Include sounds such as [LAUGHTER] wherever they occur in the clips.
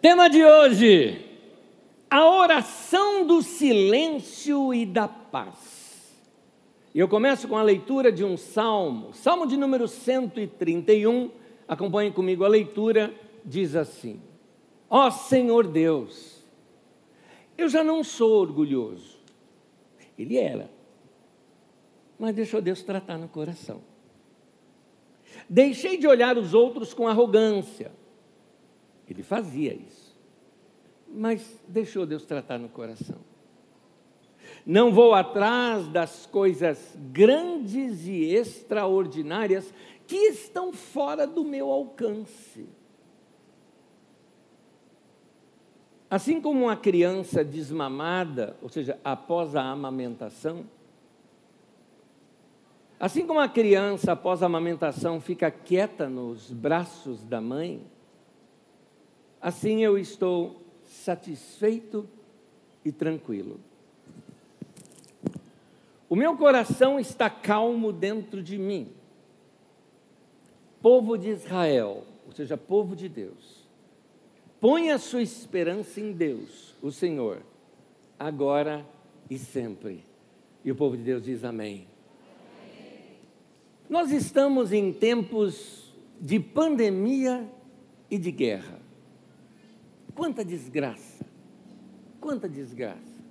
Tema de hoje: a oração do silêncio e da paz. Eu começo com a leitura de um salmo, salmo de número 131. Acompanhe comigo a leitura, diz assim: Ó oh, Senhor Deus, eu já não sou orgulhoso. Ele era, mas deixou Deus tratar no coração. Deixei de olhar os outros com arrogância. Ele fazia isso. Mas deixou Deus tratar no coração. Não vou atrás das coisas grandes e extraordinárias que estão fora do meu alcance. Assim como uma criança desmamada, ou seja, após a amamentação, Assim como a criança, após a amamentação, fica quieta nos braços da mãe, assim eu estou satisfeito e tranquilo. O meu coração está calmo dentro de mim. Povo de Israel, ou seja, povo de Deus, põe a sua esperança em Deus, o Senhor, agora e sempre. E o povo de Deus diz amém. Nós estamos em tempos de pandemia e de guerra. Quanta desgraça! Quanta desgraça!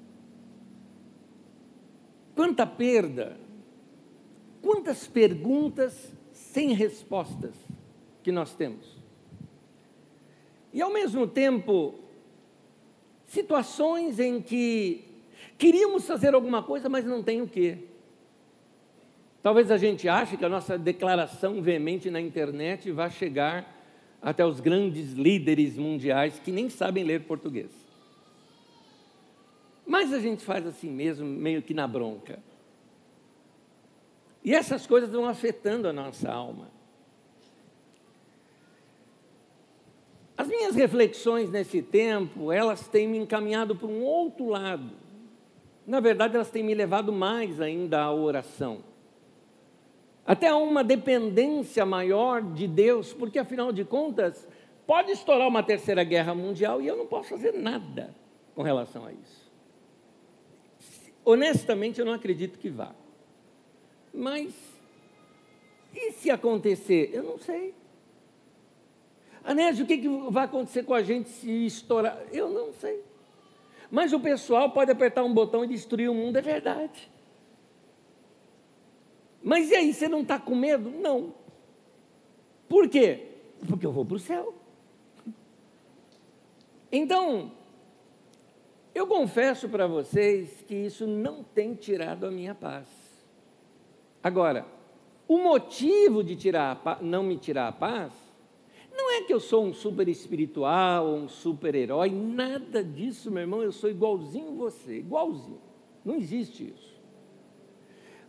Quanta perda! Quantas perguntas sem respostas que nós temos. E ao mesmo tempo, situações em que queríamos fazer alguma coisa, mas não tem o quê. Talvez a gente ache que a nossa declaração veemente na internet vai chegar até os grandes líderes mundiais que nem sabem ler português. Mas a gente faz assim mesmo, meio que na bronca. E essas coisas vão afetando a nossa alma. As minhas reflexões nesse tempo, elas têm me encaminhado para um outro lado. Na verdade, elas têm me levado mais ainda à oração até uma dependência maior de Deus, porque afinal de contas, pode estourar uma terceira guerra mundial e eu não posso fazer nada com relação a isso. Honestamente, eu não acredito que vá. Mas, e se acontecer? Eu não sei. Anésio, o que, que vai acontecer com a gente se estourar? Eu não sei. Mas o pessoal pode apertar um botão e destruir o mundo, é verdade. Mas e aí, você não está com medo? Não. Por quê? Porque eu vou para o céu. Então, eu confesso para vocês que isso não tem tirado a minha paz. Agora, o motivo de tirar não me tirar a paz não é que eu sou um super espiritual um super herói, nada disso, meu irmão, eu sou igualzinho você, igualzinho. Não existe isso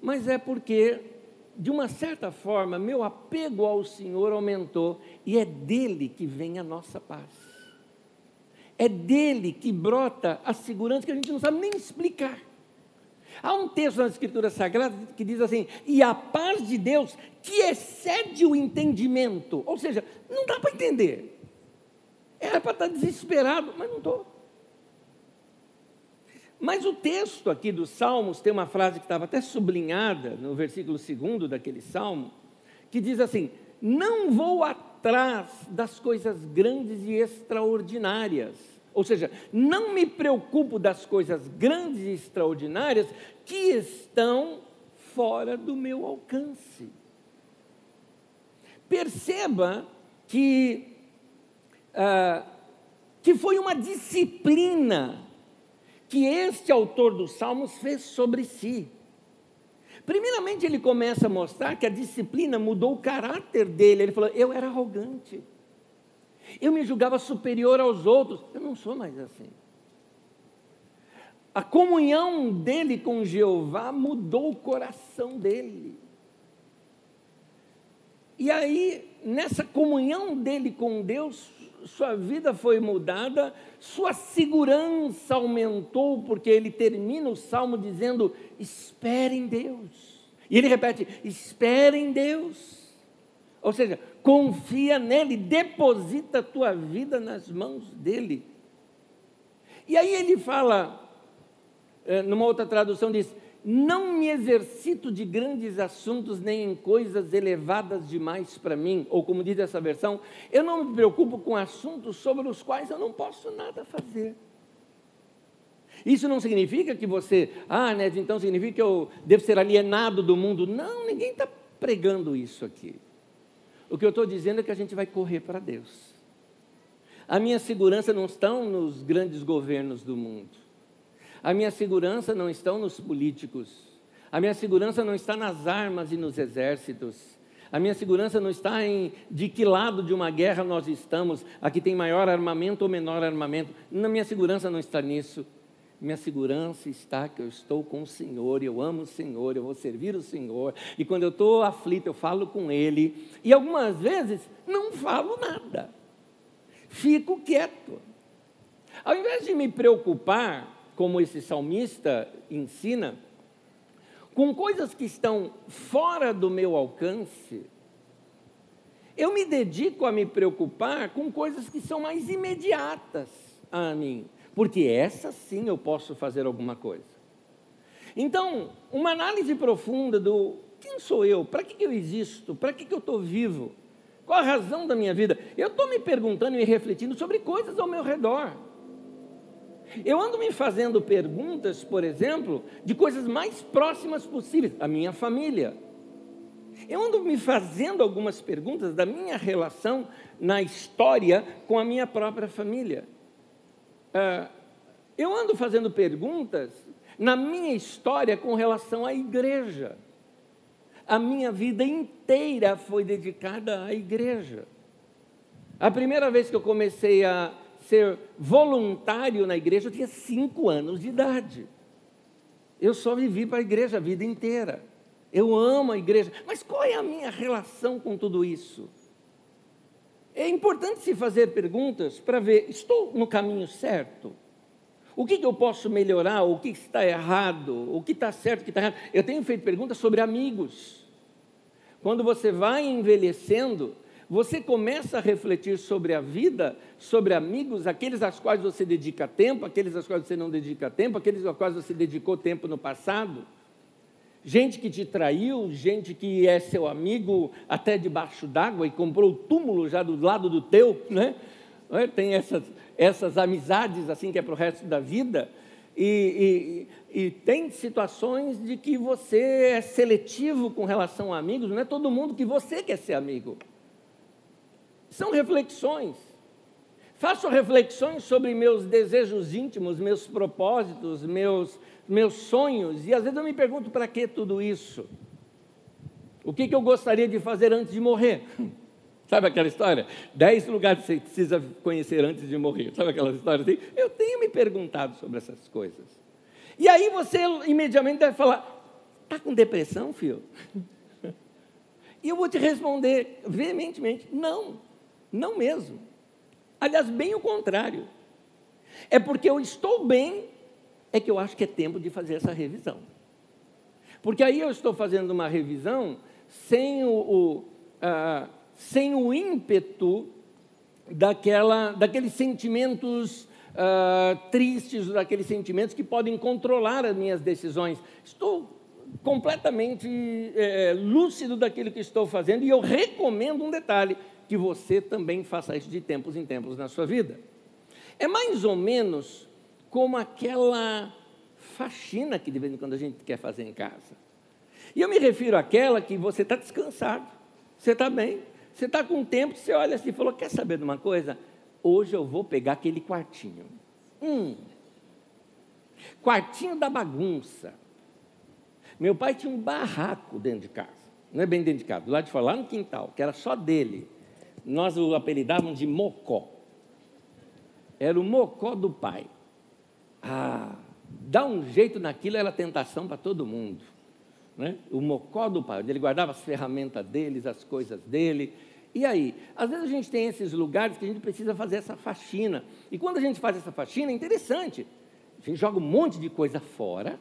mas é porque, de uma certa forma, meu apego ao Senhor aumentou e é dele que vem a nossa paz. É dele que brota a segurança que a gente não sabe nem explicar. Há um texto nas Escrituras Sagradas que diz assim: e a paz de Deus que excede o entendimento. Ou seja, não dá para entender. Era para estar desesperado, mas não estou. Mas o texto aqui dos Salmos tem uma frase que estava até sublinhada no versículo 2 daquele salmo, que diz assim: Não vou atrás das coisas grandes e extraordinárias. Ou seja, não me preocupo das coisas grandes e extraordinárias que estão fora do meu alcance. Perceba que, uh, que foi uma disciplina que este autor dos Salmos fez sobre si. Primeiramente, ele começa a mostrar que a disciplina mudou o caráter dele. Ele falou: Eu era arrogante, eu me julgava superior aos outros, eu não sou mais assim. A comunhão dele com Jeová mudou o coração dele. E aí, nessa comunhão dele com Deus, sua vida foi mudada, sua segurança aumentou, porque ele termina o salmo dizendo: espere em Deus. E ele repete: espere em Deus. Ou seja, confia nele, deposita a tua vida nas mãos dele. E aí ele fala, eh, numa outra tradução, diz: Não me exercito de grandes assuntos nem em coisas elevadas demais para mim. Ou como diz essa versão, eu não me preocupo com assuntos sobre os quais eu não posso nada fazer. Isso não significa que você, ah, né, então significa que eu devo ser alienado do mundo. Não, ninguém está pregando isso aqui. O que eu estou dizendo é que a gente vai correr para Deus. A minha segurança não está nos grandes governos do mundo. A minha segurança não está nos políticos. A minha segurança não está nas armas e nos exércitos. A minha segurança não está em de que lado de uma guerra nós estamos, aqui tem maior armamento ou menor armamento. Na minha segurança não está nisso. Minha segurança está que eu estou com o Senhor, eu amo o Senhor, eu vou servir o Senhor. E quando eu estou aflito, eu falo com Ele. E algumas vezes não falo nada, fico quieto. Ao invés de me preocupar, como esse salmista ensina, com coisas que estão fora do meu alcance, eu me dedico a me preocupar com coisas que são mais imediatas a mim porque essa sim eu posso fazer alguma coisa. Então, uma análise profunda do quem sou eu, para que, que eu existo, para que, que eu estou vivo, qual a razão da minha vida. Eu estou me perguntando e refletindo sobre coisas ao meu redor. Eu ando me fazendo perguntas, por exemplo, de coisas mais próximas possíveis, a minha família. Eu ando me fazendo algumas perguntas da minha relação na história com a minha própria família. Ah, eu ando fazendo perguntas na minha história com relação à igreja. A minha vida inteira foi dedicada à igreja. A primeira vez que eu comecei a ser voluntário na igreja, eu tinha cinco anos de idade. Eu só vivi para a igreja a vida inteira. Eu amo a igreja. Mas qual é a minha relação com tudo isso? É importante se fazer perguntas para ver: estou no caminho certo? O que, que eu posso melhorar? O que está errado? O que está certo? O que está errado? Eu tenho feito perguntas sobre amigos. Quando você vai envelhecendo, você começa a refletir sobre a vida, sobre amigos, aqueles aos quais você dedica tempo, aqueles aos quais você não dedica tempo, aqueles aos quais você dedicou tempo no passado gente que te traiu, gente que é seu amigo até debaixo d'água e comprou o túmulo já do lado do teu, né? É? Tem essas, essas amizades assim que é para o resto da vida. E, e, e, tem situações de que você é seletivo com relação a amigos, não é todo mundo que você quer ser amigo. São reflexões. Faço reflexões sobre meus desejos íntimos, meus propósitos, meus, meus sonhos, e às vezes eu me pergunto para que tudo isso? O que, que eu gostaria de fazer antes de morrer? [LAUGHS] Sabe aquela história? Dez lugares que você precisa conhecer antes de morrer. Sabe aquela história assim? Eu tenho me perguntado sobre essas coisas. E aí você imediatamente deve falar: está com depressão, filho? [LAUGHS] E eu vou te responder veementemente: não, não mesmo. Aliás, bem o contrário. É porque eu estou bem é que eu acho que é tempo de fazer essa revisão. Porque aí eu estou fazendo uma revisão sem o, o uh, sem o ímpeto daquela, daqueles sentimentos uh, tristes, daqueles sentimentos que podem controlar as minhas decisões. Estou completamente é, lúcido daquilo que estou fazendo e eu recomendo um detalhe, que você também faça isso de tempos em tempos na sua vida. É mais ou menos como aquela faxina que de vez em quando a gente quer fazer em casa. E eu me refiro àquela que você está descansado, você está bem, você está com tempo, você olha assim e falou: quer saber de uma coisa? Hoje eu vou pegar aquele quartinho. Hum, quartinho da bagunça. Meu pai tinha um barraco dentro de casa, não é bem dentro de casa, do lado de fora, lá no quintal, que era só dele. Nós o apelidávamos de Mocó. Era o Mocó do pai. Ah, dá um jeito naquilo era tentação para todo mundo. Né? O mocó do pai, ele guardava as ferramentas deles, as coisas dele. E aí? Às vezes a gente tem esses lugares que a gente precisa fazer essa faxina. E quando a gente faz essa faxina, é interessante. A gente joga um monte de coisa fora,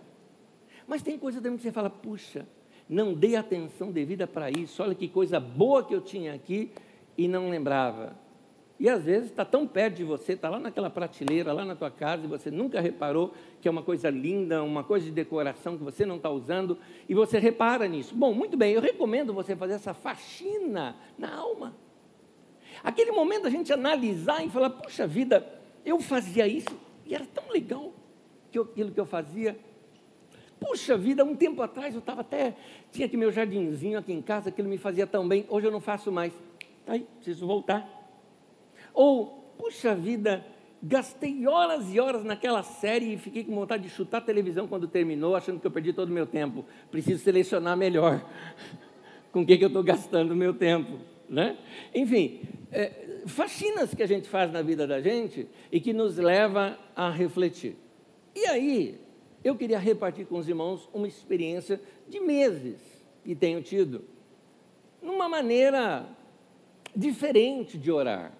mas tem coisa também que você fala, puxa, não dei atenção devida para isso. Olha que coisa boa que eu tinha aqui e não lembrava. E às vezes está tão perto de você, está lá naquela prateleira, lá na tua casa, e você nunca reparou que é uma coisa linda, uma coisa de decoração que você não está usando, e você repara nisso. Bom, muito bem, eu recomendo você fazer essa faxina na alma. Aquele momento a gente analisar e falar, puxa vida, eu fazia isso e era tão legal que aquilo que eu fazia. Puxa vida, um tempo atrás eu estava até, tinha aqui meu jardinzinho aqui em casa, aquilo me fazia tão bem, hoje eu não faço mais. Aí, preciso voltar. Ou, puxa vida, gastei horas e horas naquela série e fiquei com vontade de chutar a televisão quando terminou, achando que eu perdi todo o meu tempo. Preciso selecionar melhor [LAUGHS] com o que, que eu estou gastando o meu tempo. Né? Enfim, é, faxinas que a gente faz na vida da gente e que nos leva a refletir. E aí, eu queria repartir com os irmãos uma experiência de meses que tenho tido, numa maneira diferente de orar.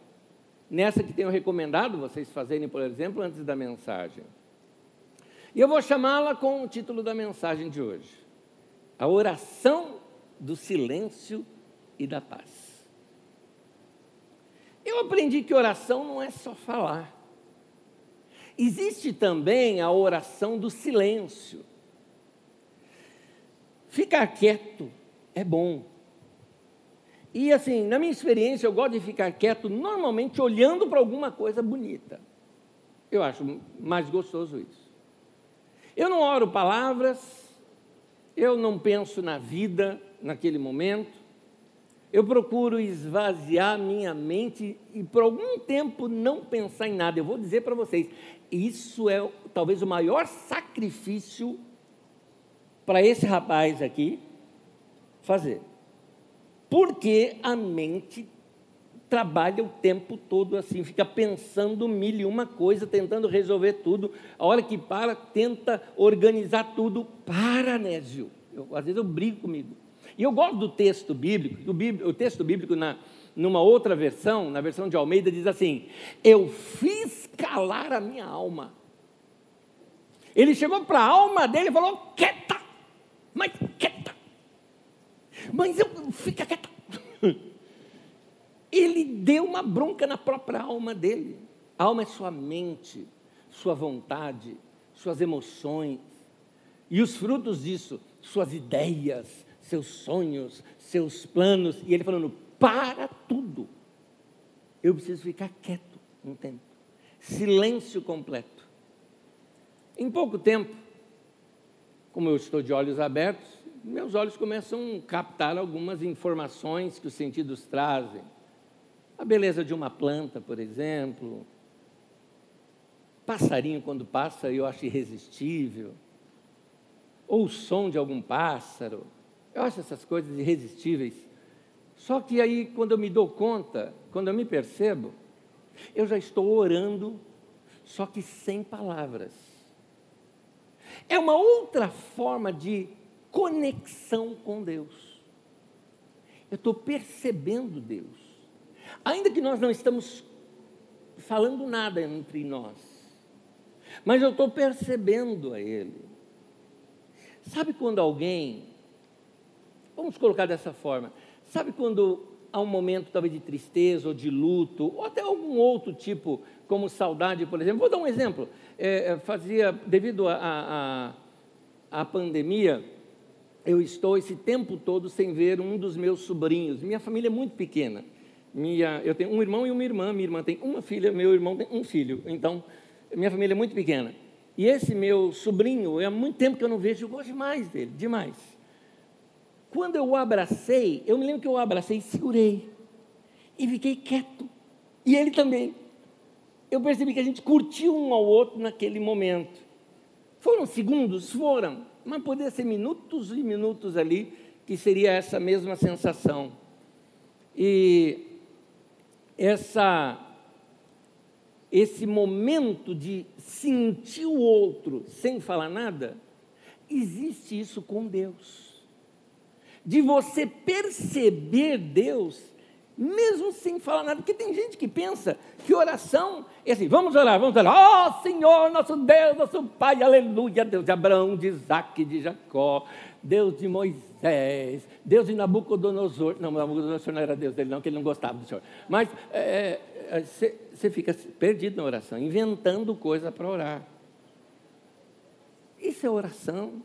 Nessa que tenho recomendado vocês fazerem, por exemplo, antes da mensagem. E eu vou chamá-la com o título da mensagem de hoje: A oração do silêncio e da paz. Eu aprendi que oração não é só falar. Existe também a oração do silêncio. Ficar quieto é bom. E assim, na minha experiência, eu gosto de ficar quieto normalmente olhando para alguma coisa bonita. Eu acho mais gostoso isso. Eu não oro palavras, eu não penso na vida naquele momento, eu procuro esvaziar minha mente e por algum tempo não pensar em nada. Eu vou dizer para vocês, isso é talvez o maior sacrifício para esse rapaz aqui fazer. Porque a mente trabalha o tempo todo assim, fica pensando mil e uma coisa, tentando resolver tudo. A hora que para, tenta organizar tudo. Para, Nésio. Eu, às vezes eu brigo comigo. E eu gosto do texto bíblico, o, texto bíblico na, numa outra versão, na versão de Almeida, diz assim: Eu fiz calar a minha alma. Ele chegou para a alma dele e falou: quieta, mas. Mas eu, fica quieta. Ele deu uma bronca na própria alma dele. A alma é sua mente, sua vontade, suas emoções. E os frutos disso, suas ideias, seus sonhos, seus planos, e ele falando: para tudo. Eu preciso ficar quieto um tempo. Silêncio completo. Em pouco tempo, como eu estou de olhos abertos, meus olhos começam a captar algumas informações que os sentidos trazem. A beleza de uma planta, por exemplo. Passarinho, quando passa, eu acho irresistível. Ou o som de algum pássaro eu acho essas coisas irresistíveis. Só que aí, quando eu me dou conta, quando eu me percebo, eu já estou orando, só que sem palavras. É uma outra forma de conexão com Deus. Eu estou percebendo Deus. Ainda que nós não estamos falando nada entre nós, mas eu estou percebendo a Ele. Sabe quando alguém Vamos colocar dessa forma. Sabe quando há um momento talvez de tristeza ou de luto, ou até algum outro tipo, como saudade, por exemplo? Vou dar um exemplo. É, é fazia, devido à pandemia, eu estou esse tempo todo sem ver um dos meus sobrinhos. Minha família é muito pequena. Minha, eu tenho um irmão e uma irmã. Minha irmã tem uma filha, meu irmão tem um filho. Então, minha família é muito pequena. E esse meu sobrinho, há muito tempo que eu não vejo, eu gosto demais dele, demais. Quando eu o abracei, eu me lembro que eu o abracei e segurei. E fiquei quieto. E ele também. Eu percebi que a gente curtiu um ao outro naquele momento. Foram segundos? Foram. Mas poderia ser minutos e minutos ali, que seria essa mesma sensação. E essa esse momento de sentir o outro sem falar nada, existe isso com Deus de você perceber Deus mesmo sem falar nada, porque tem gente que pensa que oração é assim, vamos orar, vamos orar, ó oh, Senhor, nosso Deus, nosso Pai, aleluia, Deus de Abraão, de Isaac, de Jacó, Deus de Moisés, Deus de Nabucodonosor, não, Nabucodonosor não era Deus dele não, porque ele não gostava do Senhor, mas é, é, você fica perdido na oração, inventando coisa para orar, isso é oração,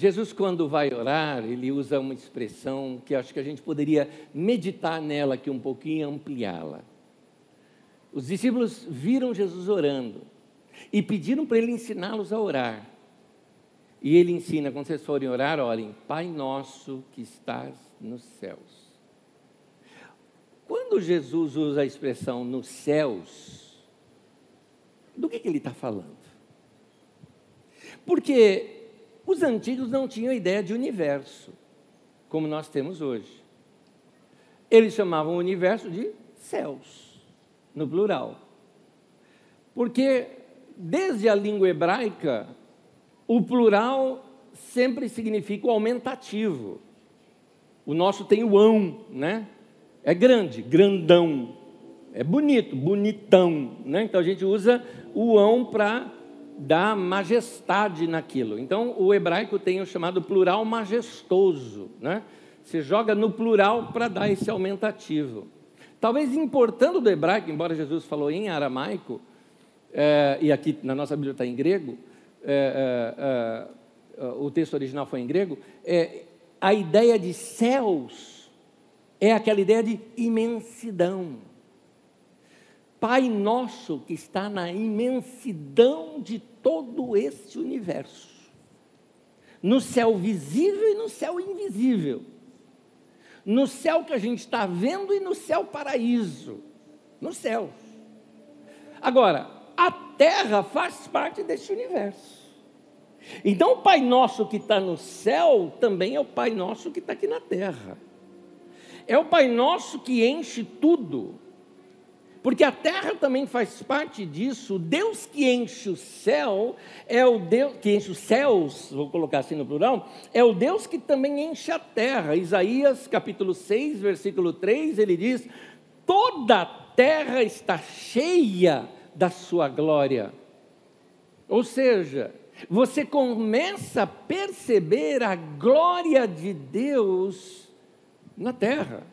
Jesus, quando vai orar, ele usa uma expressão que acho que a gente poderia meditar nela aqui um pouquinho e ampliá-la. Os discípulos viram Jesus orando e pediram para ele ensiná-los a orar. E ele ensina, quando vocês forem orar, olhem, Pai nosso que estás nos céus. Quando Jesus usa a expressão nos céus, do que, que ele está falando? Porque os antigos não tinham ideia de universo, como nós temos hoje. Eles chamavam o universo de céus, no plural. Porque desde a língua hebraica, o plural sempre significa o aumentativo. O nosso tem o ão, né? É grande, grandão. É bonito, bonitão, né? Então a gente usa o ão para da majestade naquilo. Então, o hebraico tem o chamado plural majestoso, né? Você joga no plural para dar esse aumentativo. Talvez importando do hebraico, embora Jesus falou em aramaico, é, e aqui na nossa Bíblia está em grego, é, é, o texto original foi em grego, a ideia de céus é aquela ideia de imensidão Pai nosso que está na imensidão de todo este universo, no céu visível e no céu invisível, no céu que a gente está vendo e no céu paraíso, no céu. Agora, a terra faz parte desse universo. Então, o Pai Nosso que está no céu também é o Pai Nosso que está aqui na terra. É o Pai Nosso que enche tudo. Porque a terra também faz parte disso. Deus que enche o céu é o Deus que enche os céus, vou colocar assim no plural, é o Deus que também enche a terra. Isaías capítulo 6, versículo 3, ele diz: "Toda a terra está cheia da sua glória". Ou seja, você começa a perceber a glória de Deus na terra.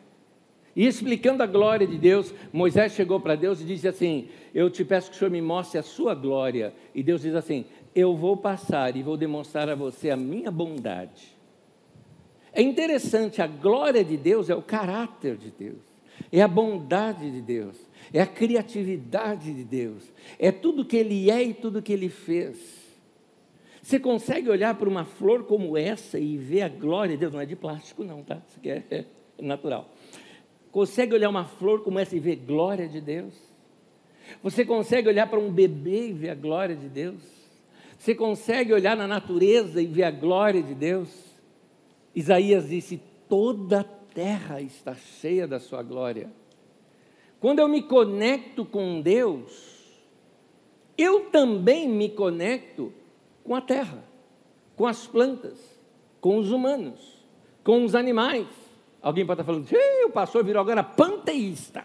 E explicando a glória de Deus, Moisés chegou para Deus e disse assim: Eu te peço que o Senhor me mostre a sua glória. E Deus diz assim: Eu vou passar e vou demonstrar a você a minha bondade. É interessante, a glória de Deus é o caráter de Deus, é a bondade de Deus, é a criatividade de Deus, é tudo que Ele é e tudo que Ele fez. Você consegue olhar para uma flor como essa e ver a glória de Deus? Não é de plástico, não, tá? Isso aqui é [LAUGHS] natural. Consegue olhar uma flor como essa e ver glória de Deus? Você consegue olhar para um bebê e ver a glória de Deus? Você consegue olhar na natureza e ver a glória de Deus? Isaías disse: toda a terra está cheia da sua glória. Quando eu me conecto com Deus, eu também me conecto com a terra, com as plantas, com os humanos, com os animais. Alguém pode estar falando, o pastor virou agora panteísta.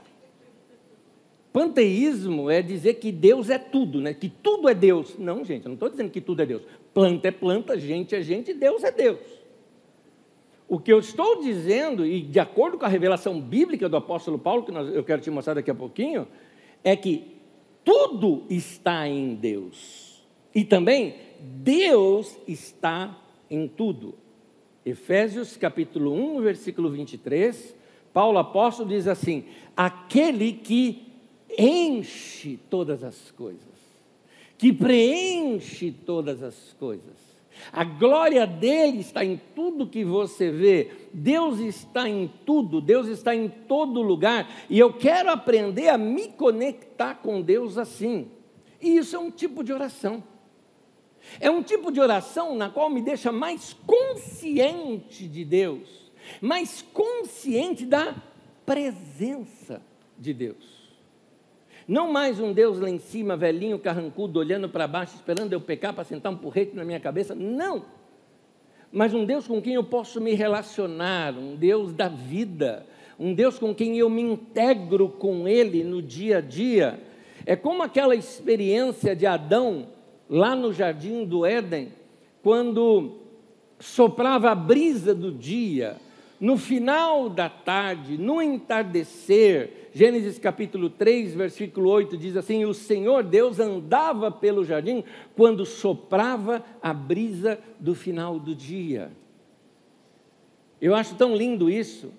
Panteísmo é dizer que Deus é tudo, né? que tudo é Deus. Não, gente, eu não estou dizendo que tudo é Deus. Planta é planta, gente é gente, Deus é Deus. O que eu estou dizendo, e de acordo com a revelação bíblica do apóstolo Paulo, que eu quero te mostrar daqui a pouquinho, é que tudo está em Deus. E também Deus está em tudo. Efésios capítulo 1, versículo 23, Paulo apóstolo diz assim: aquele que enche todas as coisas, que preenche todas as coisas. A glória dele está em tudo que você vê. Deus está em tudo, Deus está em todo lugar, e eu quero aprender a me conectar com Deus assim. E isso é um tipo de oração. É um tipo de oração na qual me deixa mais consciente de Deus, mais consciente da presença de Deus. Não mais um Deus lá em cima, velhinho, carrancudo, olhando para baixo, esperando eu pecar para sentar um porrete na minha cabeça. Não. mas um Deus com quem eu posso me relacionar, um Deus da vida, um Deus com quem eu me integro com Ele no dia a dia. É como aquela experiência de Adão lá no jardim do Éden, quando soprava a brisa do dia, no final da tarde, no entardecer, Gênesis capítulo 3, versículo 8 diz assim: O Senhor Deus andava pelo jardim quando soprava a brisa do final do dia. Eu acho tão lindo isso,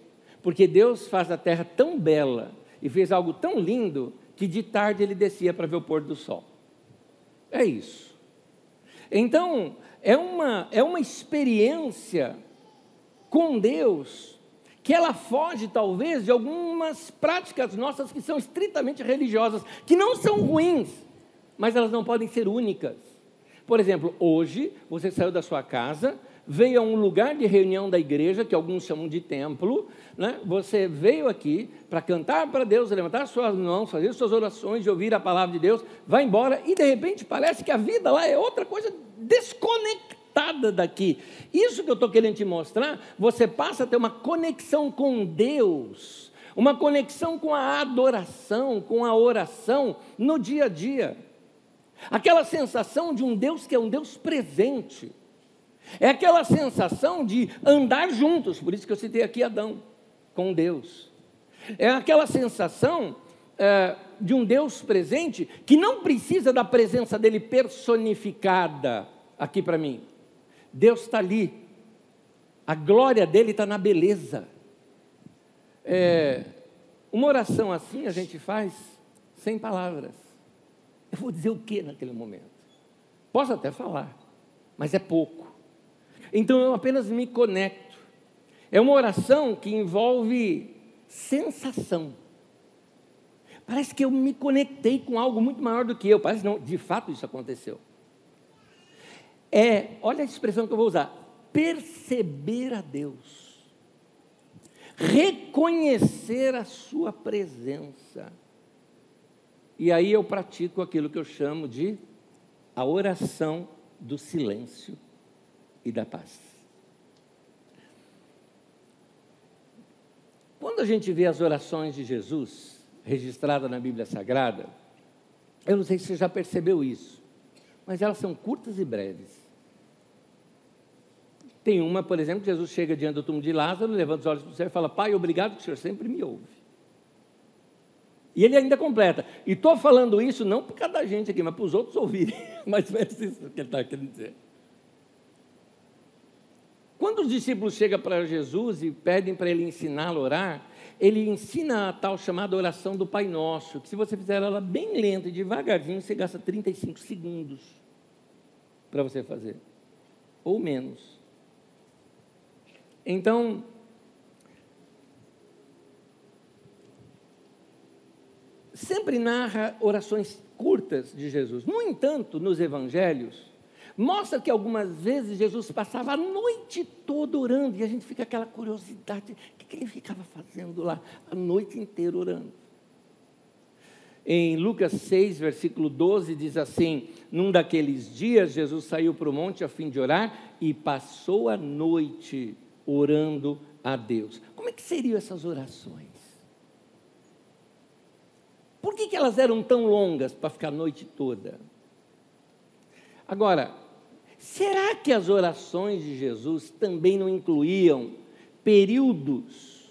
porque Deus faz a terra tão bela e fez algo tão lindo que de tarde ele descia para ver o pôr do sol. É isso. Então, é uma, é uma experiência com Deus que ela foge talvez de algumas práticas nossas que são estritamente religiosas, que não são ruins, mas elas não podem ser únicas. Por exemplo, hoje você saiu da sua casa, veio a um lugar de reunião da igreja, que alguns chamam de templo, né? você veio aqui para cantar para Deus, levantar suas mãos, fazer suas orações, de ouvir a palavra de Deus, vai embora e de repente parece que a vida lá é outra coisa desconectada daqui. Isso que eu estou querendo te mostrar, você passa a ter uma conexão com Deus, uma conexão com a adoração, com a oração no dia a dia. Aquela sensação de um Deus que é um Deus presente. É aquela sensação de andar juntos, por isso que eu citei aqui Adão, com Deus. É aquela sensação é, de um Deus presente que não precisa da presença dele personificada aqui para mim. Deus está ali, a glória dele está na beleza. É, uma oração assim a gente faz sem palavras. Eu vou dizer o que naquele momento? Posso até falar, mas é pouco. Então eu apenas me conecto. É uma oração que envolve sensação. Parece que eu me conectei com algo muito maior do que eu. Parece não, de fato isso aconteceu. É, olha a expressão que eu vou usar: perceber a Deus, reconhecer a Sua presença. E aí eu pratico aquilo que eu chamo de a oração do silêncio e da paz. Quando a gente vê as orações de Jesus registradas na Bíblia Sagrada, eu não sei se você já percebeu isso, mas elas são curtas e breves. Tem uma, por exemplo, que Jesus chega diante do túmulo de Lázaro, levanta os olhos para o céu e fala: Pai, obrigado que o Senhor sempre me ouve. E ele ainda completa. E estou falando isso não por cada gente aqui, mas para os outros ouvirem. [LAUGHS] Mas é isso que ele está querendo dizer. Quando os discípulos chegam para Jesus e pedem para ele ensiná-lo a orar, ele ensina a tal chamada oração do Pai Nosso, que se você fizer ela bem lenta e devagarzinho, você gasta 35 segundos para você fazer, ou menos. Então, sempre narra orações curtas de Jesus. No entanto, nos evangelhos, mostra que algumas vezes Jesus passava a noite toda orando, e a gente fica aquela curiosidade, o que ele ficava fazendo lá a noite inteira orando? Em Lucas 6, versículo 12, diz assim: Num daqueles dias, Jesus saiu para o monte a fim de orar e passou a noite orando a Deus. Como é que seriam essas orações? Por que, que elas eram tão longas para ficar a noite toda? Agora, Será que as orações de Jesus também não incluíam períodos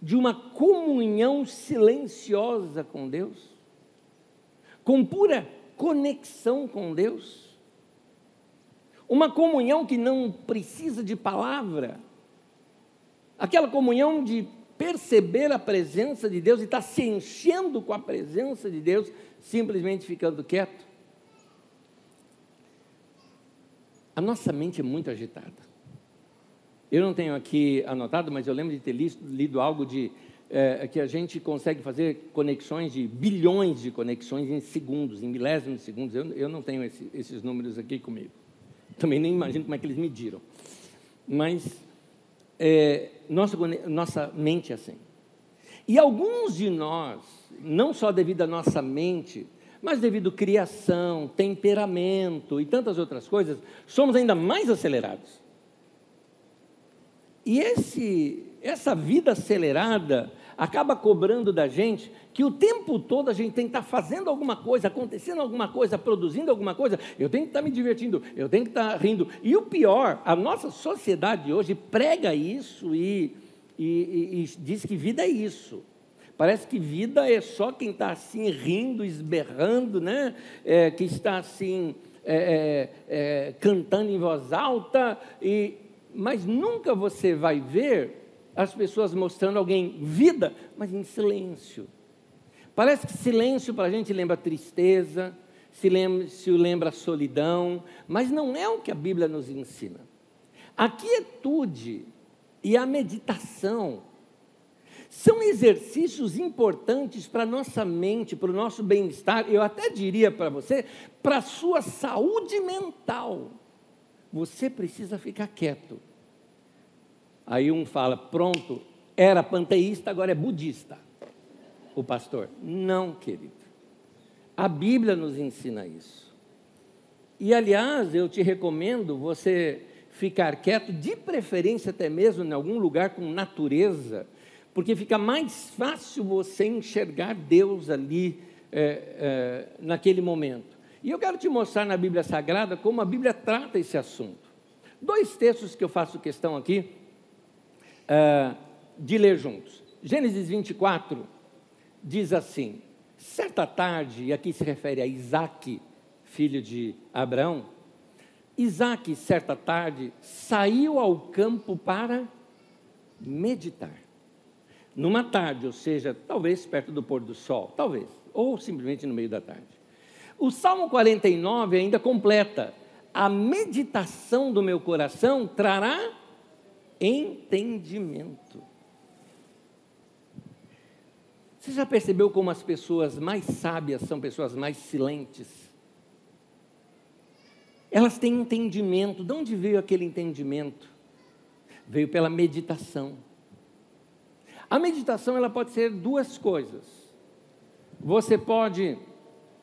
de uma comunhão silenciosa com Deus? Com pura conexão com Deus? Uma comunhão que não precisa de palavra, aquela comunhão de perceber a presença de Deus e estar se enchendo com a presença de Deus, simplesmente ficando quieto. A nossa mente é muito agitada. Eu não tenho aqui anotado, mas eu lembro de ter lido, lido algo de é, que a gente consegue fazer conexões de bilhões de conexões em segundos, em milésimos de segundos. Eu, eu não tenho esse, esses números aqui comigo. Também nem imagino como é que eles mediram. Mas é, nossa, nossa mente é assim. E alguns de nós, não só devido à nossa mente, mas devido à criação, temperamento e tantas outras coisas, somos ainda mais acelerados. E esse, essa vida acelerada acaba cobrando da gente que o tempo todo a gente tem que estar fazendo alguma coisa, acontecendo alguma coisa, produzindo alguma coisa, eu tenho que estar me divertindo, eu tenho que estar rindo. E o pior, a nossa sociedade hoje prega isso e, e, e, e diz que vida é isso. Parece que vida é só quem está assim rindo, esberrando, né? É, que está assim é, é, é cantando em voz alta, e, mas nunca você vai ver as pessoas mostrando alguém vida, mas em silêncio. Parece que silêncio para a gente lembra tristeza, silêncio lembra solidão, mas não é o que a Bíblia nos ensina. A quietude e a meditação são exercícios importantes para a nossa mente, para o nosso bem-estar, eu até diria para você, para a sua saúde mental. Você precisa ficar quieto. Aí um fala: pronto, era panteísta, agora é budista. O pastor. Não, querido. A Bíblia nos ensina isso. E aliás, eu te recomendo você ficar quieto, de preferência até mesmo em algum lugar com natureza, porque fica mais fácil você enxergar Deus ali é, é, naquele momento. E eu quero te mostrar na Bíblia Sagrada como a Bíblia trata esse assunto. Dois textos que eu faço questão aqui uh, de ler juntos. Gênesis 24 diz assim: certa tarde, e aqui se refere a Isaac, filho de Abraão, Isaac, certa tarde, saiu ao campo para meditar. Numa tarde, ou seja, talvez perto do pôr do sol, talvez, ou simplesmente no meio da tarde. O Salmo 49 ainda completa: a meditação do meu coração trará entendimento. Você já percebeu como as pessoas mais sábias são pessoas mais silentes? Elas têm entendimento. De onde veio aquele entendimento? Veio pela meditação. A meditação ela pode ser duas coisas. Você pode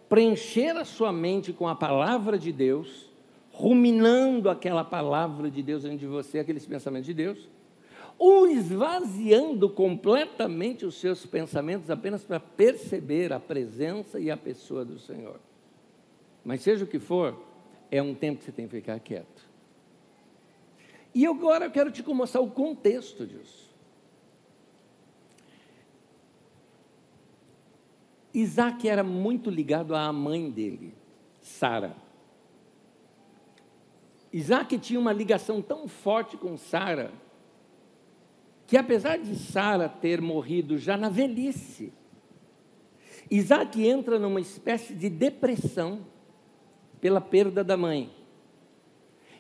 preencher a sua mente com a palavra de Deus ruminando aquela palavra de Deus dentro de você, aqueles pensamentos de Deus, ou esvaziando completamente os seus pensamentos apenas para perceber a presença e a pessoa do Senhor. Mas seja o que for, é um tempo que você tem que ficar quieto. E agora eu quero te mostrar o contexto disso. Isaac era muito ligado à mãe dele, Sara. Isaac tinha uma ligação tão forte com Sara, que apesar de Sara ter morrido já na velhice, Isaac entra numa espécie de depressão pela perda da mãe.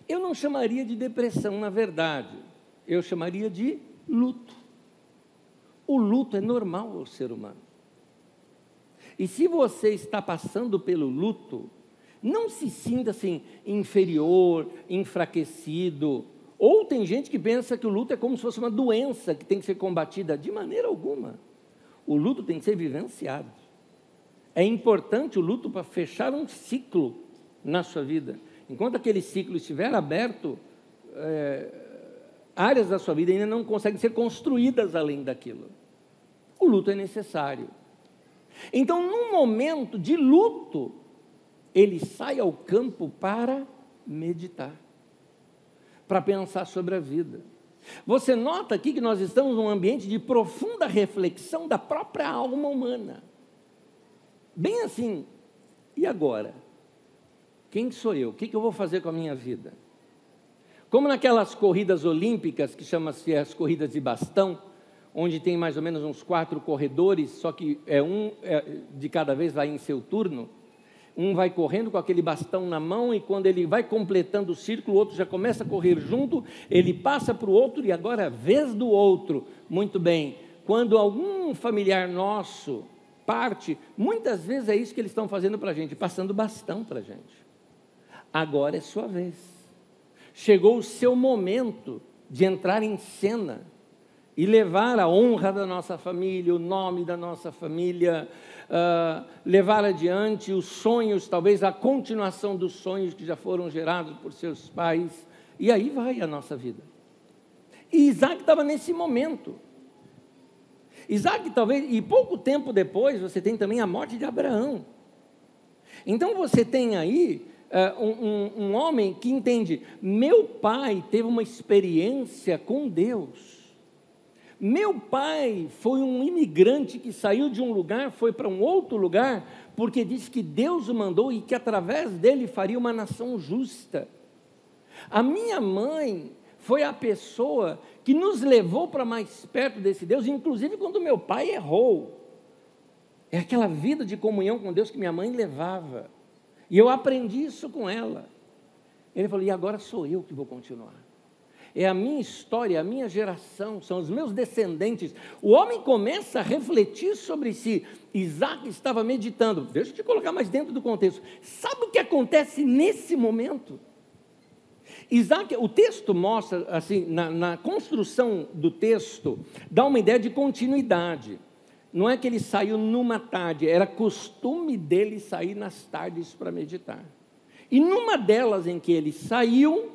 Eu não chamaria de depressão, na verdade, eu chamaria de luto. O luto é normal ao ser humano. E se você está passando pelo luto, não se sinta assim inferior, enfraquecido. Ou tem gente que pensa que o luto é como se fosse uma doença que tem que ser combatida. De maneira alguma. O luto tem que ser vivenciado. É importante o luto para fechar um ciclo na sua vida. Enquanto aquele ciclo estiver aberto, é, áreas da sua vida ainda não conseguem ser construídas além daquilo. O luto é necessário. Então, num momento de luto, ele sai ao campo para meditar, para pensar sobre a vida. Você nota aqui que nós estamos num ambiente de profunda reflexão da própria alma humana. Bem assim, e agora? Quem sou eu? O que eu vou fazer com a minha vida? Como naquelas corridas olímpicas que chamam-se as corridas de bastão, onde tem mais ou menos uns quatro corredores, só que é um é, de cada vez vai em seu turno um vai correndo com aquele bastão na mão e quando ele vai completando o círculo, o outro já começa a correr junto, ele passa para o outro e agora é a vez do outro. Muito bem. Quando algum familiar nosso parte, muitas vezes é isso que eles estão fazendo para a gente, passando bastão para a gente. Agora é sua vez. Chegou o seu momento de entrar em cena e levar a honra da nossa família, o nome da nossa família, uh, levar adiante os sonhos, talvez a continuação dos sonhos que já foram gerados por seus pais, e aí vai a nossa vida. E Isaac estava nesse momento. Isaac, talvez, e pouco tempo depois, você tem também a morte de Abraão. Então você tem aí uh, um, um, um homem que entende: meu pai teve uma experiência com Deus. Meu pai foi um imigrante que saiu de um lugar, foi para um outro lugar, porque disse que Deus o mandou e que através dele faria uma nação justa. A minha mãe foi a pessoa que nos levou para mais perto desse Deus, inclusive quando meu pai errou. É aquela vida de comunhão com Deus que minha mãe levava. E eu aprendi isso com ela. Ele falou: e agora sou eu que vou continuar. É a minha história, a minha geração, são os meus descendentes. O homem começa a refletir sobre si. Isaac estava meditando. Deixa eu te colocar mais dentro do contexto. Sabe o que acontece nesse momento? Isaac, o texto mostra, assim, na, na construção do texto, dá uma ideia de continuidade. Não é que ele saiu numa tarde, era costume dele sair nas tardes para meditar. E numa delas em que ele saiu,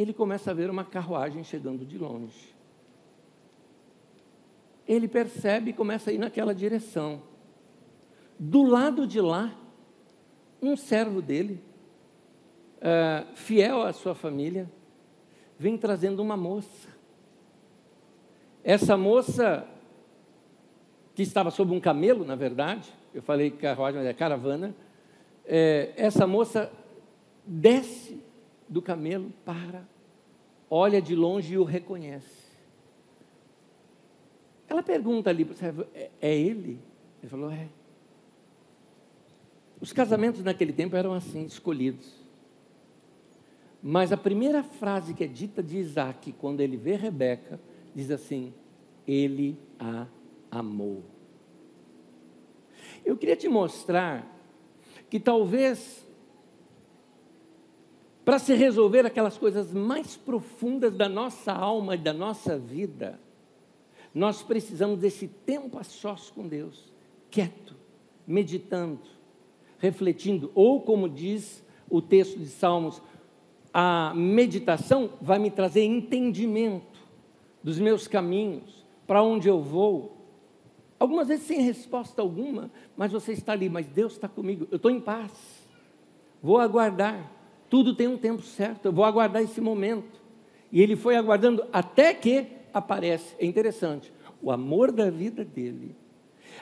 ele começa a ver uma carruagem chegando de longe. Ele percebe e começa a ir naquela direção. Do lado de lá, um servo dele, uh, fiel à sua família, vem trazendo uma moça. Essa moça, que estava sob um camelo, na verdade, eu falei carruagem, mas é caravana, é, essa moça desce do camelo, para, olha de longe e o reconhece. Ela pergunta ali é, é ele? Ele falou: é. Os casamentos naquele tempo eram assim, escolhidos. Mas a primeira frase que é dita de Isaac, quando ele vê Rebeca, diz assim: Ele a amou. Eu queria te mostrar que talvez, para se resolver aquelas coisas mais profundas da nossa alma e da nossa vida, nós precisamos desse tempo a sós com Deus, quieto, meditando, refletindo, ou como diz o texto de Salmos, a meditação vai me trazer entendimento dos meus caminhos, para onde eu vou. Algumas vezes sem resposta alguma, mas você está ali, mas Deus está comigo, eu estou em paz, vou aguardar, tudo tem um tempo certo, eu vou aguardar esse momento. E ele foi aguardando até que aparece, é interessante, o amor da vida dele,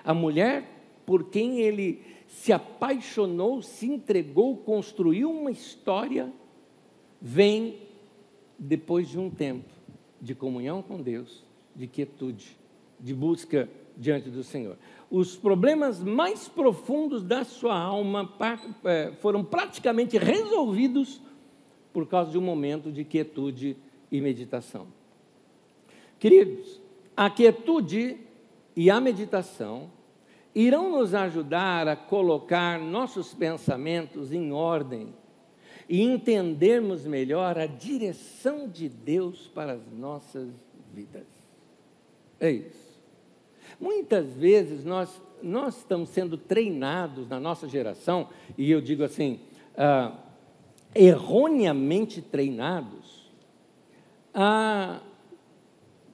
a mulher por quem ele se apaixonou, se entregou, construiu uma história vem depois de um tempo de comunhão com Deus, de quietude, de busca diante do Senhor. Os problemas mais profundos da sua alma é, foram praticamente resolvidos por causa de um momento de quietude e meditação. Queridos, a quietude e a meditação irão nos ajudar a colocar nossos pensamentos em ordem e entendermos melhor a direção de Deus para as nossas vidas. É isso. Muitas vezes nós, nós estamos sendo treinados na nossa geração, e eu digo assim, ah, erroneamente treinados, a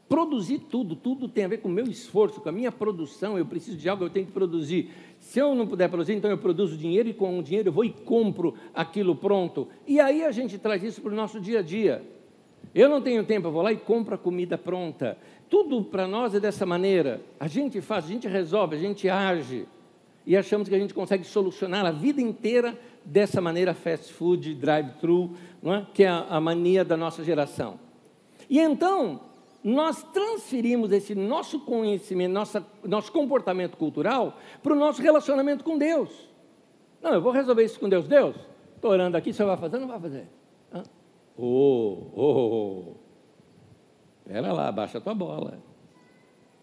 produzir tudo, tudo tem a ver com o meu esforço, com a minha produção, eu preciso de algo, eu tenho que produzir. Se eu não puder produzir, então eu produzo dinheiro e com o dinheiro eu vou e compro aquilo pronto. E aí a gente traz isso para o nosso dia a dia. Eu não tenho tempo, eu vou lá e compro a comida pronta. Tudo para nós é dessa maneira. A gente faz, a gente resolve, a gente age. E achamos que a gente consegue solucionar a vida inteira dessa maneira fast food, drive-thru, é? que é a mania da nossa geração. E então, nós transferimos esse nosso conhecimento, nossa, nosso comportamento cultural para o nosso relacionamento com Deus. Não, eu vou resolver isso com Deus. Deus, estou orando aqui, você vai fazer não vai fazer? Ô, oh, oh, espera lá, baixa a tua bola.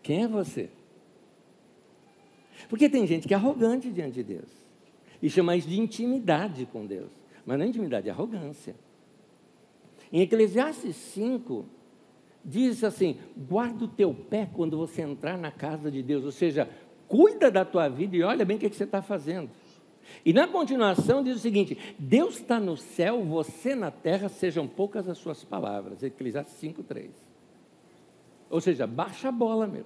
Quem é você? Porque tem gente que é arrogante diante de Deus. E chama isso de intimidade com Deus. Mas não é intimidade, é arrogância. Em Eclesiastes 5, diz assim: guarda o teu pé quando você entrar na casa de Deus, ou seja, cuida da tua vida e olha bem o que, que você está fazendo. E na continuação diz o seguinte: Deus está no céu, você na terra, sejam poucas as suas palavras. Eclesiastes 5,3. Ou seja, baixa a bola, meu.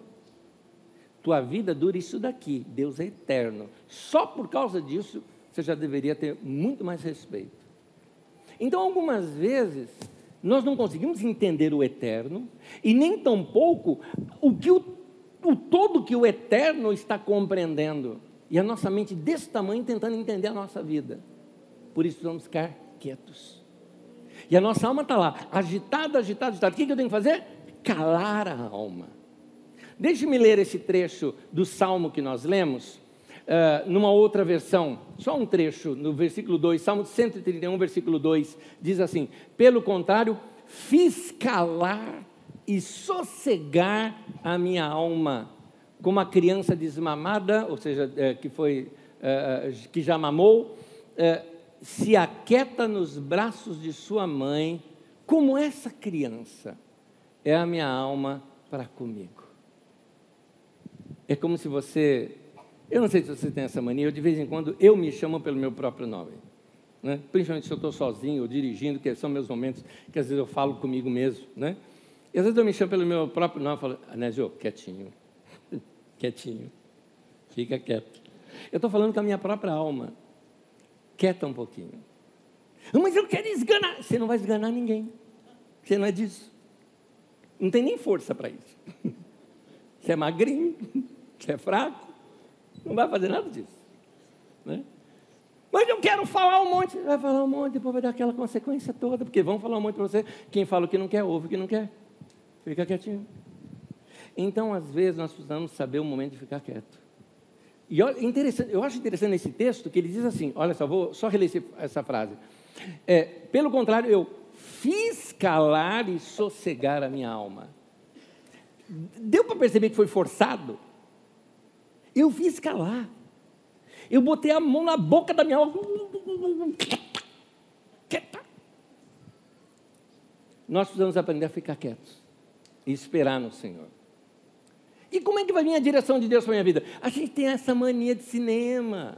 Tua vida dura isso daqui. Deus é eterno. Só por causa disso, você já deveria ter muito mais respeito. Então, algumas vezes, nós não conseguimos entender o eterno e nem tampouco o que o, o todo que o eterno está compreendendo. E a nossa mente desse tamanho tentando entender a nossa vida. Por isso vamos ficar quietos. E a nossa alma está lá, agitada, agitada, agitada. O que eu tenho que fazer? Calar a alma. Deixe-me ler esse trecho do salmo que nós lemos, uh, numa outra versão, só um trecho, no versículo 2, Salmo 131, versículo 2, diz assim: Pelo contrário, fiz calar e sossegar a minha alma como a criança desmamada, ou seja, é, que foi é, é, que já mamou, se aquieta nos braços de sua mãe, como essa criança é a minha alma para comigo. É como se você, eu não sei se você tem essa mania, eu de vez em quando eu me chamo pelo meu próprio nome. Né? Principalmente se eu estou sozinho ou dirigindo, que são meus momentos que às vezes eu falo comigo mesmo. Né? E às vezes eu me chamo pelo meu próprio nome e falo, Anésio, quietinho quietinho. Fica quieto. Eu estou falando com a minha própria alma. Quieta um pouquinho. Mas eu quero esganar. Você não vai esganar ninguém. Você não é disso. Não tem nem força para isso. Você é magrinho, você é fraco, não vai fazer nada disso. Né? Mas eu quero falar um monte. Vai falar um monte, depois vai dar aquela consequência toda, porque vão falar um monte para você. Quem fala o que não quer, ouve o que não quer. Fica quietinho. Então, às vezes, nós precisamos saber o momento de ficar quieto. E eu acho interessante esse texto que ele diz assim: olha só, vou só reler essa frase. É, Pelo contrário, eu fiz calar e sossegar a minha alma. Deu para perceber que foi forçado? Eu fiz calar. Eu botei a mão na boca da minha alma. Nós precisamos aprender a ficar quietos e esperar no Senhor. E como é que vai vir a direção de Deus para a minha vida? A gente tem essa mania de cinema.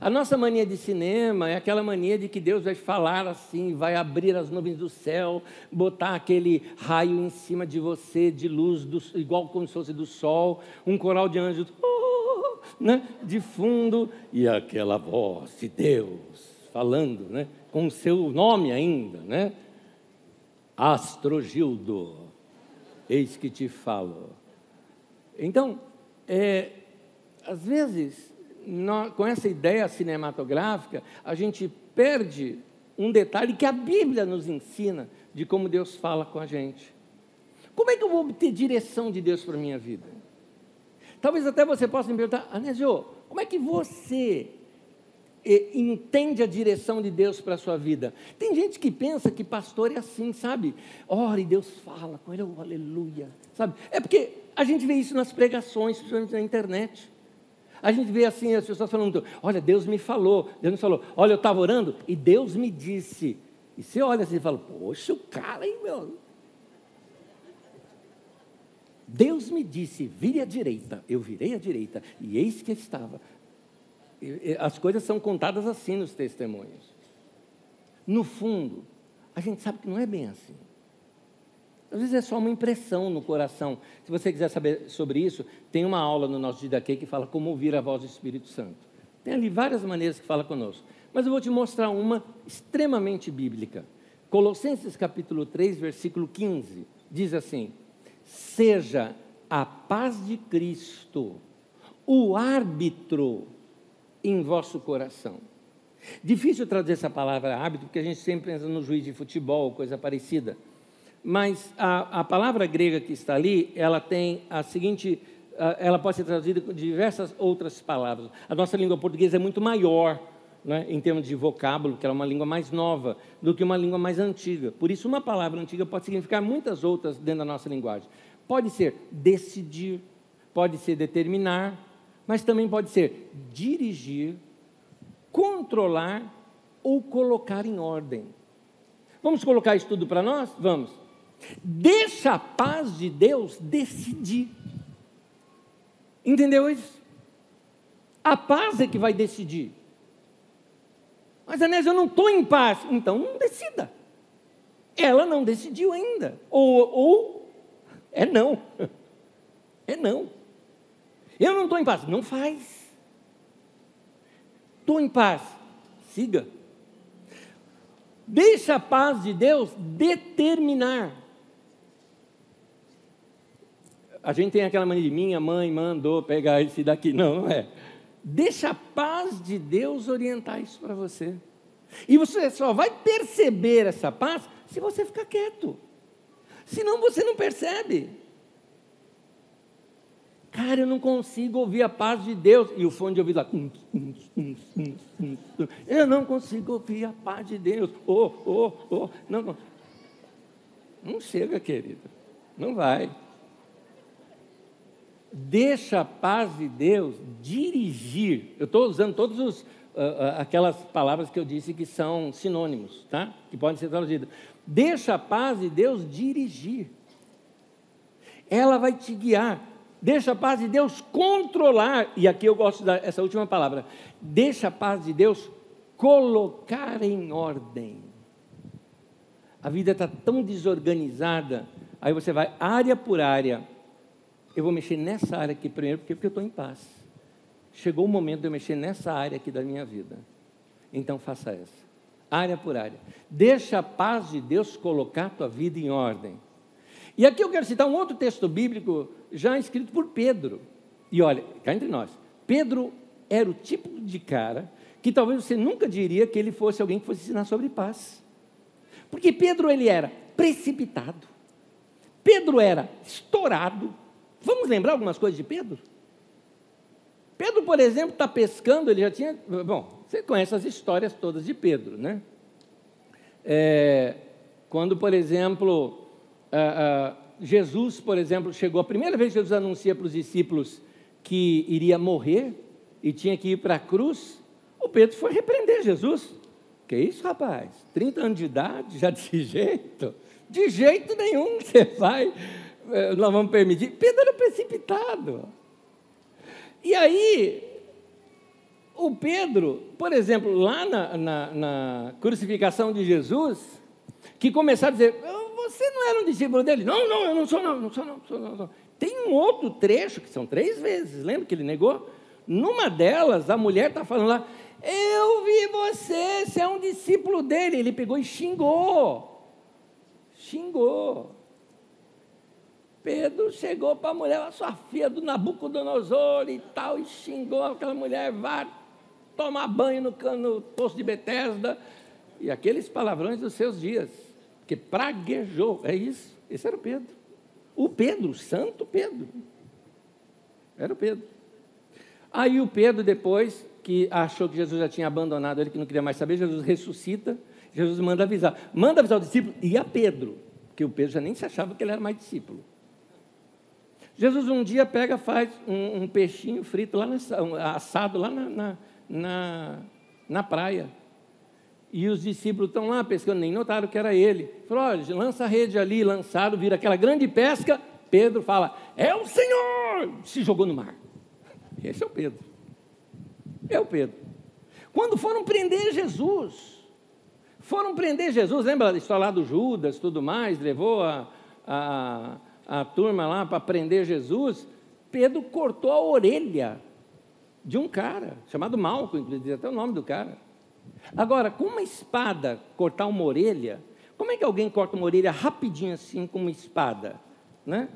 A nossa mania de cinema é aquela mania de que Deus vai falar assim, vai abrir as nuvens do céu, botar aquele raio em cima de você, de luz, do, igual como se fosse do sol, um coral de anjos oh, [LAUGHS] né, de fundo, e aquela voz de Deus falando, né, com o seu nome ainda, né? Astrogildo, eis que te falo. Então, é, às vezes, com essa ideia cinematográfica, a gente perde um detalhe que a Bíblia nos ensina de como Deus fala com a gente. Como é que eu vou obter direção de Deus para a minha vida? Talvez até você possa me perguntar, Anésio, como é que você entende a direção de Deus para a sua vida. Tem gente que pensa que pastor é assim, sabe? Ora e Deus fala com ele, oh, aleluia, sabe? É porque a gente vê isso nas pregações, principalmente na internet. A gente vê assim as pessoas falando, olha, Deus me falou, Deus me falou, olha, eu estava orando e Deus me disse. E você olha assim e fala, poxa, o cara, hein, meu? Deus me disse, vire à direita, eu virei à direita, e eis que estava as coisas são contadas assim nos testemunhos. No fundo, a gente sabe que não é bem assim. Às vezes é só uma impressão no coração. Se você quiser saber sobre isso, tem uma aula no nosso Didaquê que fala como ouvir a voz do Espírito Santo. Tem ali várias maneiras que fala conosco. Mas eu vou te mostrar uma extremamente bíblica. Colossenses capítulo 3, versículo 15, diz assim: Seja a paz de Cristo o árbitro em vosso coração. Difícil trazer essa palavra hábito, porque a gente sempre pensa no juiz de futebol, coisa parecida. Mas a, a palavra grega que está ali, ela tem a seguinte, ela pode ser traduzida com diversas outras palavras. A nossa língua portuguesa é muito maior, né, em termos de vocábulo, que ela é uma língua mais nova do que uma língua mais antiga. Por isso, uma palavra antiga pode significar muitas outras dentro da nossa linguagem. Pode ser decidir, pode ser determinar, mas também pode ser dirigir, controlar ou colocar em ordem. Vamos colocar isso tudo para nós? Vamos. Deixa a paz de Deus decidir. Entendeu isso? A paz é que vai decidir. Mas Anésio, eu não estou em paz. Então não decida. Ela não decidiu ainda. Ou, ou é não. [LAUGHS] É não. Eu não estou em paz. Não faz. Estou em paz. Siga. Deixa a paz de Deus determinar. A gente tem aquela mania de minha mãe mandou pegar esse daqui. Não, não é. Deixa a paz de Deus orientar isso para você. E você só vai perceber essa paz se você ficar quieto. Senão você não percebe. Cara, eu não consigo ouvir a paz de Deus. E o fone de ouvido lá. Eu não consigo ouvir a paz de Deus. Oh, oh, oh. Não, não chega, querido. Não vai. Deixa a paz de Deus dirigir. Eu estou usando todas uh, uh, aquelas palavras que eu disse que são sinônimos, tá? Que podem ser traduzidas. Deixa a paz de Deus dirigir. Ela vai te guiar. Deixa a paz de Deus controlar. E aqui eu gosto dessa última palavra. Deixa a paz de Deus colocar em ordem. A vida está tão desorganizada. Aí você vai área por área eu vou mexer nessa área aqui primeiro, porque, porque eu estou em paz. Chegou o momento de eu mexer nessa área aqui da minha vida. Então faça essa. Área por área. Deixa a paz de Deus colocar a tua vida em ordem. E aqui eu quero citar um outro texto bíblico já escrito por Pedro. E olha, cá entre nós, Pedro era o tipo de cara que talvez você nunca diria que ele fosse alguém que fosse ensinar sobre paz. Porque Pedro ele era precipitado. Pedro era estourado, Vamos lembrar algumas coisas de Pedro? Pedro, por exemplo, está pescando, ele já tinha. Bom, você conhece as histórias todas de Pedro, né? É, quando, por exemplo, Jesus, por exemplo, chegou, a primeira vez que Jesus anuncia para os discípulos que iria morrer e tinha que ir para a cruz, o Pedro foi repreender Jesus. Que isso, rapaz? 30 anos de idade, já desse [LAUGHS] jeito? De jeito nenhum você vai nós vamos permitir. Pedro era precipitado. E aí, o Pedro, por exemplo, lá na, na, na crucificação de Jesus, que começaram a dizer: Você não era um discípulo dele? Não, não, eu não sou, não, não sou, não, sou, não, não. Tem um outro trecho, que são três vezes, lembra que ele negou? Numa delas, a mulher está falando lá: Eu vi você, você é um discípulo dele. Ele pegou e xingou. Xingou. Pedro chegou para a mulher, a sua filha do Nabucodonosor e tal, e xingou aquela mulher, vá tomar banho no, no poço de Betesda, e aqueles palavrões dos seus dias, que praguejou, é isso, esse era o Pedro. O Pedro, o santo Pedro. Era o Pedro. Aí o Pedro, depois que achou que Jesus já tinha abandonado ele, que não queria mais saber, Jesus ressuscita, Jesus manda avisar. Manda avisar o discípulo e a Pedro, que o Pedro já nem se achava que ele era mais discípulo. Jesus um dia pega, faz um, um peixinho frito lá na, um, assado lá na, na, na, na praia. E os discípulos estão lá pescando, nem notaram que era ele. Falou: olha, lança a rede ali, lançaram, vira aquela grande pesca. Pedro fala: É o Senhor! Se jogou no mar. Esse é o Pedro. É o Pedro. Quando foram prender Jesus, foram prender Jesus, lembra da história lá do Judas, tudo mais, levou a, a, a turma lá para prender Jesus, Pedro cortou a orelha de um cara, chamado Malco, inclusive, até o nome do cara. Agora, com uma espada cortar uma orelha, como é que alguém corta uma orelha rapidinho assim com uma espada? Né?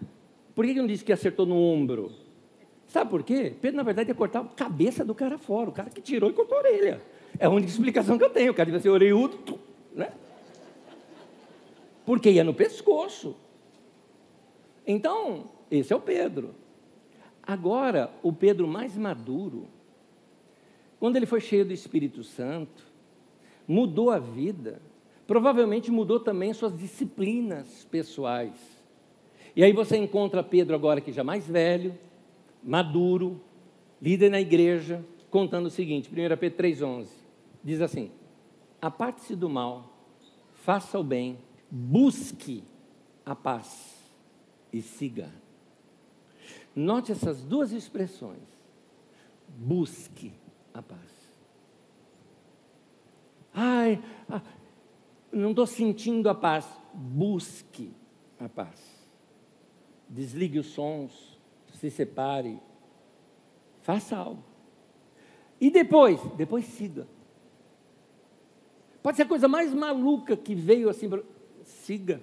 Por que não disse que acertou no ombro? Sabe por quê? Pedro, na verdade, ia cortar a cabeça do cara fora, o cara que tirou e cortou a orelha. É a única explicação que eu tenho. O cara devia ser orelhudo, né? Porque ia no pescoço. Então, esse é o Pedro. Agora, o Pedro mais maduro, quando ele foi cheio do Espírito Santo, mudou a vida, provavelmente mudou também suas disciplinas pessoais. E aí você encontra Pedro agora que já mais velho, maduro, líder na igreja, contando o seguinte, 1 Pedro 3,11, diz assim, aparte-se do mal, faça o bem, busque a paz e siga. Note essas duas expressões. Busque a paz. Ai, ah, não estou sentindo a paz. Busque a paz. Desligue os sons, se separe, faça algo. E depois, depois siga. Pode ser a coisa mais maluca que veio assim, siga.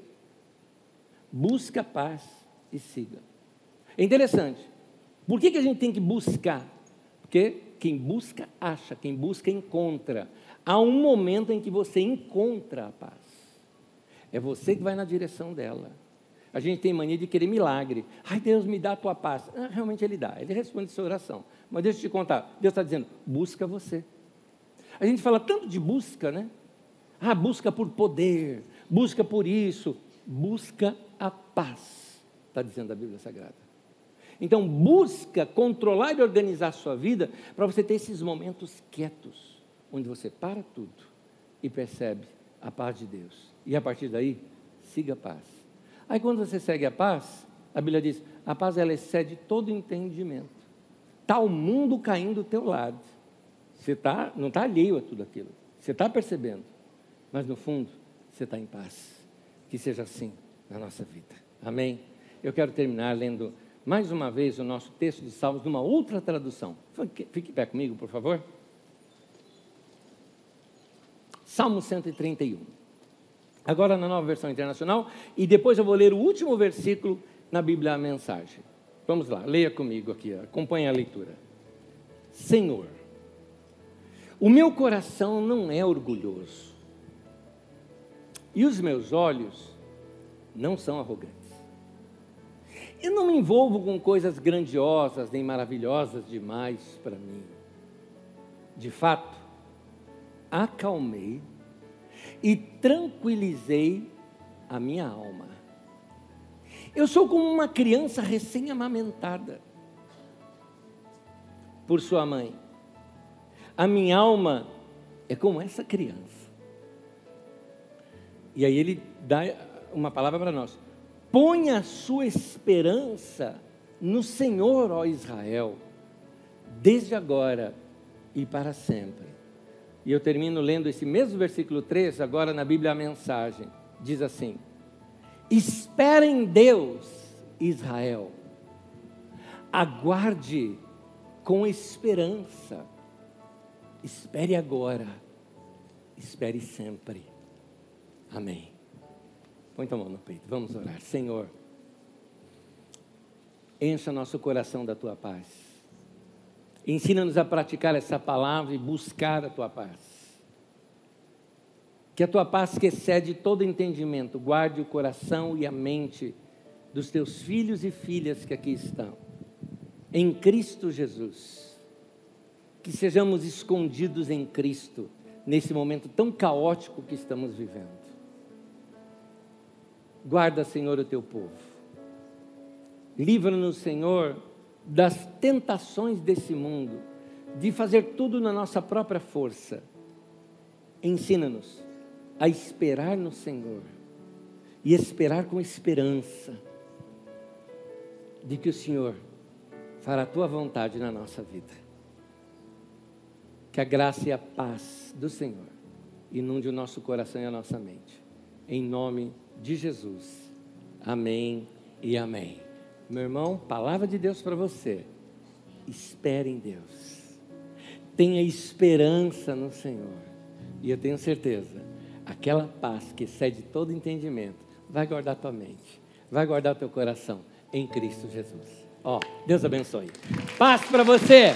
Busca a paz e siga. É interessante. Por que, que a gente tem que buscar? Porque quem busca, acha, quem busca, encontra. Há um momento em que você encontra a paz. É você que vai na direção dela. A gente tem mania de querer milagre. Ai, Deus, me dá a tua paz. Ah, realmente Ele dá, Ele responde a sua oração. Mas deixa eu te contar, Deus está dizendo, busca você. A gente fala tanto de busca, né? Ah, busca por poder, busca por isso, busca a paz, está dizendo a Bíblia Sagrada. Então, busca controlar e organizar a sua vida para você ter esses momentos quietos, onde você para tudo e percebe a paz de Deus. E a partir daí, siga a paz. Aí, quando você segue a paz, a Bíblia diz: a paz ela excede todo entendimento. Está o mundo caindo do teu lado. Você tá, não está alheio a tudo aquilo. Você está percebendo. Mas no fundo, você está em paz. Que seja assim na nossa vida. Amém? Eu quero terminar lendo mais uma vez o nosso texto de Salmos numa outra tradução. Fique, pé comigo, por favor. Salmo 131. Agora na nova versão internacional, e depois eu vou ler o último versículo na Bíblia a mensagem. Vamos lá, leia comigo aqui, acompanhe a leitura. Senhor, o meu coração não é orgulhoso, e os meus olhos não são arrogantes. Eu não me envolvo com coisas grandiosas nem maravilhosas demais para mim. De fato, acalmei e tranquilizei a minha alma. Eu sou como uma criança recém-amamentada por sua mãe. A minha alma é como essa criança. E aí ele dá uma palavra para nós. Põe a sua esperança no Senhor, ó Israel, desde agora e para sempre. E eu termino lendo esse mesmo versículo 3, agora na Bíblia a mensagem. Diz assim: Espera em Deus, Israel. Aguarde com esperança. Espere agora. Espere sempre. Amém. Põe tua mão no peito. Vamos orar. Senhor, encha nosso coração da tua paz. Ensina-nos a praticar essa palavra e buscar a tua paz. Que a tua paz, que excede todo entendimento, guarde o coração e a mente dos teus filhos e filhas que aqui estão, em Cristo Jesus. Que sejamos escondidos em Cristo, nesse momento tão caótico que estamos vivendo. Guarda, Senhor, o teu povo. Livra-nos, Senhor, das tentações desse mundo, de fazer tudo na nossa própria força. Ensina-nos a esperar no Senhor e esperar com esperança de que o Senhor fará a tua vontade na nossa vida. Que a graça e a paz do Senhor inunde o nosso coração e a nossa mente. Em nome de Jesus. Amém e amém. Meu irmão, palavra de Deus para você. Espere em Deus. Tenha esperança no Senhor. E eu tenho certeza aquela paz que excede todo entendimento, vai guardar tua mente, vai guardar teu coração em Cristo Jesus. Ó, oh, Deus abençoe. Paz para você.